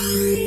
Bye.